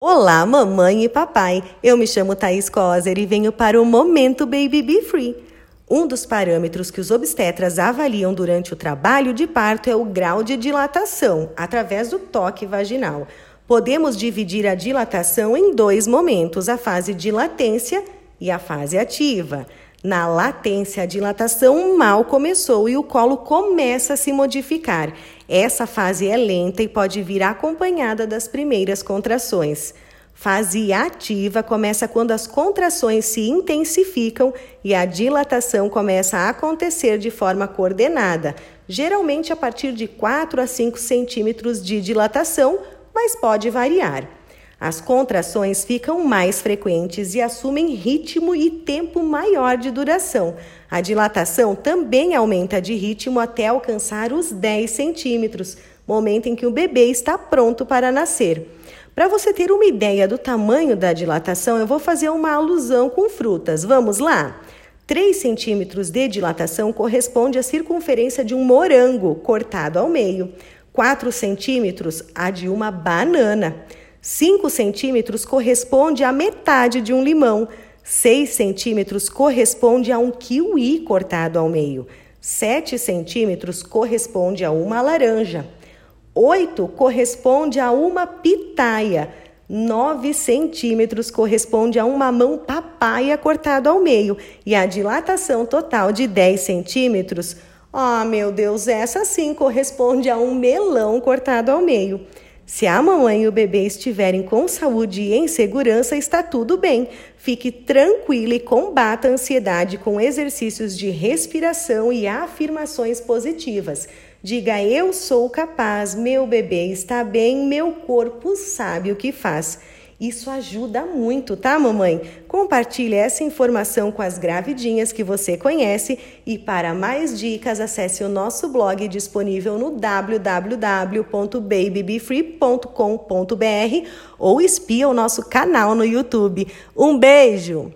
Olá, mamãe e papai. Eu me chamo Thaís Coser e venho para o Momento Baby Be Free. Um dos parâmetros que os obstetras avaliam durante o trabalho de parto é o grau de dilatação, através do toque vaginal. Podemos dividir a dilatação em dois momentos: a fase de latência e a fase ativa. Na latência, a dilatação mal começou e o colo começa a se modificar. Essa fase é lenta e pode vir acompanhada das primeiras contrações. Fase ativa começa quando as contrações se intensificam e a dilatação começa a acontecer de forma coordenada, geralmente a partir de 4 a 5 centímetros de dilatação, mas pode variar. As contrações ficam mais frequentes e assumem ritmo e tempo maior de duração. A dilatação também aumenta de ritmo até alcançar os 10 centímetros, momento em que o bebê está pronto para nascer. Para você ter uma ideia do tamanho da dilatação, eu vou fazer uma alusão com frutas. Vamos lá? 3 centímetros de dilatação corresponde à circunferência de um morango cortado ao meio. 4 centímetros a de uma banana. 5 centímetros corresponde à metade de um limão. 6 centímetros corresponde a um kiwi cortado ao meio. 7 centímetros corresponde a uma laranja. 8 corresponde a uma pitaia. 9 centímetros corresponde a um mamão papaya cortado ao meio. E a dilatação total de 10 centímetros, ah, oh, meu Deus, essa sim corresponde a um melão cortado ao meio. Se a mamãe e o bebê estiverem com saúde e em segurança, está tudo bem. Fique tranquila e combata a ansiedade com exercícios de respiração e afirmações positivas. Diga: Eu sou capaz, meu bebê está bem, meu corpo sabe o que faz. Isso ajuda muito, tá, mamãe? Compartilhe essa informação com as gravidinhas que você conhece e para mais dicas acesse o nosso blog disponível no www.babybefree.com.br ou espia o nosso canal no YouTube. Um beijo!